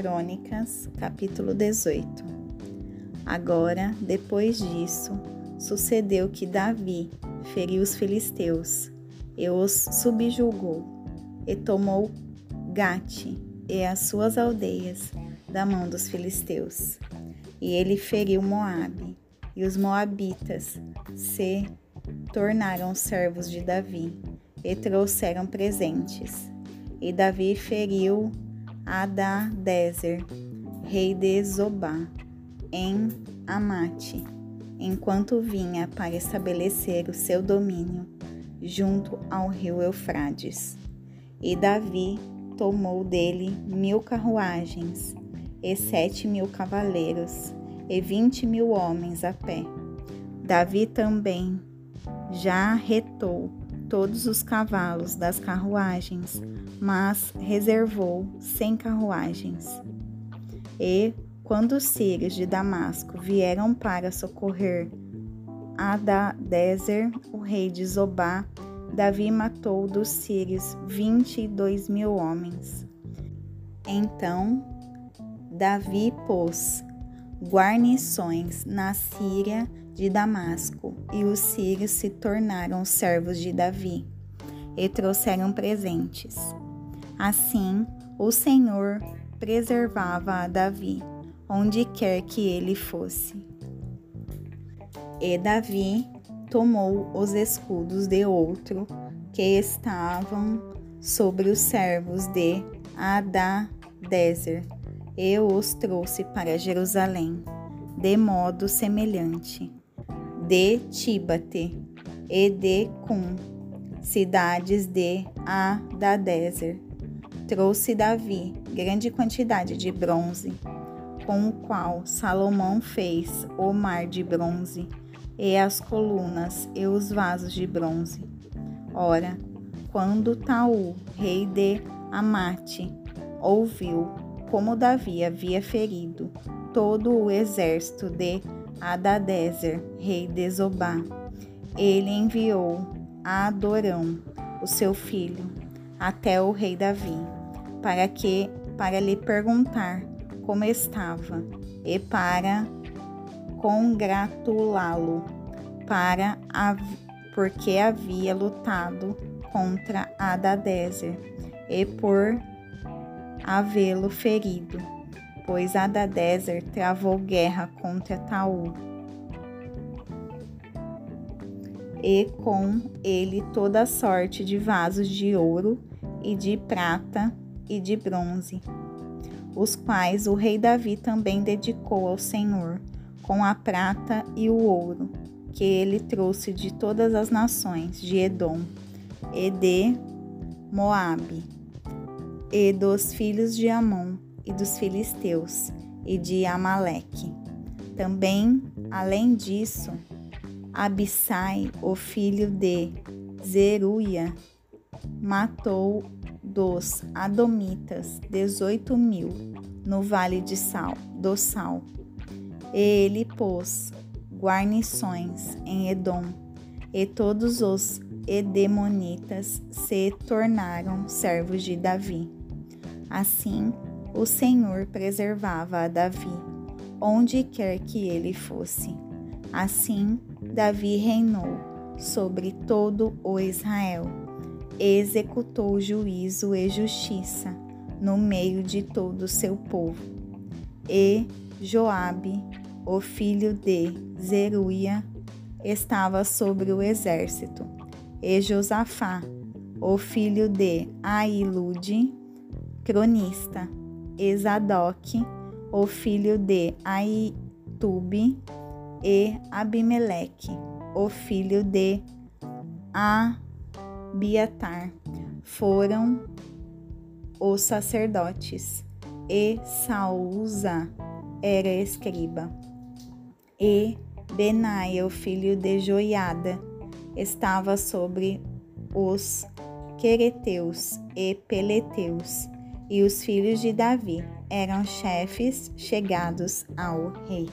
Crônicas, capítulo 18. Agora, depois disso, sucedeu que Davi feriu os filisteus e os subjugou, e tomou Gate e as suas aldeias da mão dos filisteus. E ele feriu Moabe, e os moabitas se tornaram servos de Davi e trouxeram presentes. E Davi feriu Adadezer, rei de Zobá, em Amate, enquanto vinha para estabelecer o seu domínio junto ao rio Eufrades. E Davi tomou dele mil carruagens e sete mil cavaleiros e vinte mil homens a pé. Davi também já retou todos os cavalos das carruagens, mas reservou cem carruagens. E, quando os sírios de Damasco vieram para socorrer Adadezer, o rei de Zobá, Davi matou dos sírios vinte e dois mil homens. Então, Davi pôs guarnições na Síria de Damasco, e os sírios se tornaram servos de Davi e trouxeram presentes. Assim, o Senhor preservava a Davi, onde quer que ele fosse. E Davi tomou os escudos de outro que estavam sobre os servos de Adadezer e os trouxe para Jerusalém, de modo semelhante de Tibate e de Cum, cidades de Adadezer. Trouxe Davi grande quantidade de bronze, com o qual Salomão fez o mar de bronze, e as colunas e os vasos de bronze. Ora, quando Taú, rei de Amate, ouviu como Davi havia ferido todo o exército de Adadezer, rei de Zobá. Ele enviou a Adorão, o seu filho, até o rei Davi, para que para lhe perguntar como estava e para congratulá-lo, para porque havia lutado contra Adadezer e por havê-lo ferido pois Adadezer travou guerra contra Taú. E com ele toda sorte de vasos de ouro e de prata e de bronze, os quais o rei Davi também dedicou ao Senhor, com a prata e o ouro, que ele trouxe de todas as nações de Edom e de Moabe, e dos filhos de Amon, e dos filisteus e de Amaleque. Também, além disso, Abissai, o filho de Zeruia, matou dos Adomitas dezoito mil no vale de Sal, do Sal. Ele pôs guarnições em Edom, e todos os Edemonitas se tornaram servos de Davi. Assim, o Senhor preservava a Davi, onde quer que ele fosse. Assim, Davi reinou sobre todo o Israel, executou juízo e justiça no meio de todo o seu povo. E Joabe, o filho de Zeruia, estava sobre o exército, e Josafá, o filho de Ailude, cronista, Esadoc, o filho de Aitube, e Abimeleque, o filho de Abiatar, foram os sacerdotes, e Saúza era escriba, e Benaia, o filho de Joiada, estava sobre os Quereteus e Peleteus, e os filhos de Davi eram chefes chegados ao rei.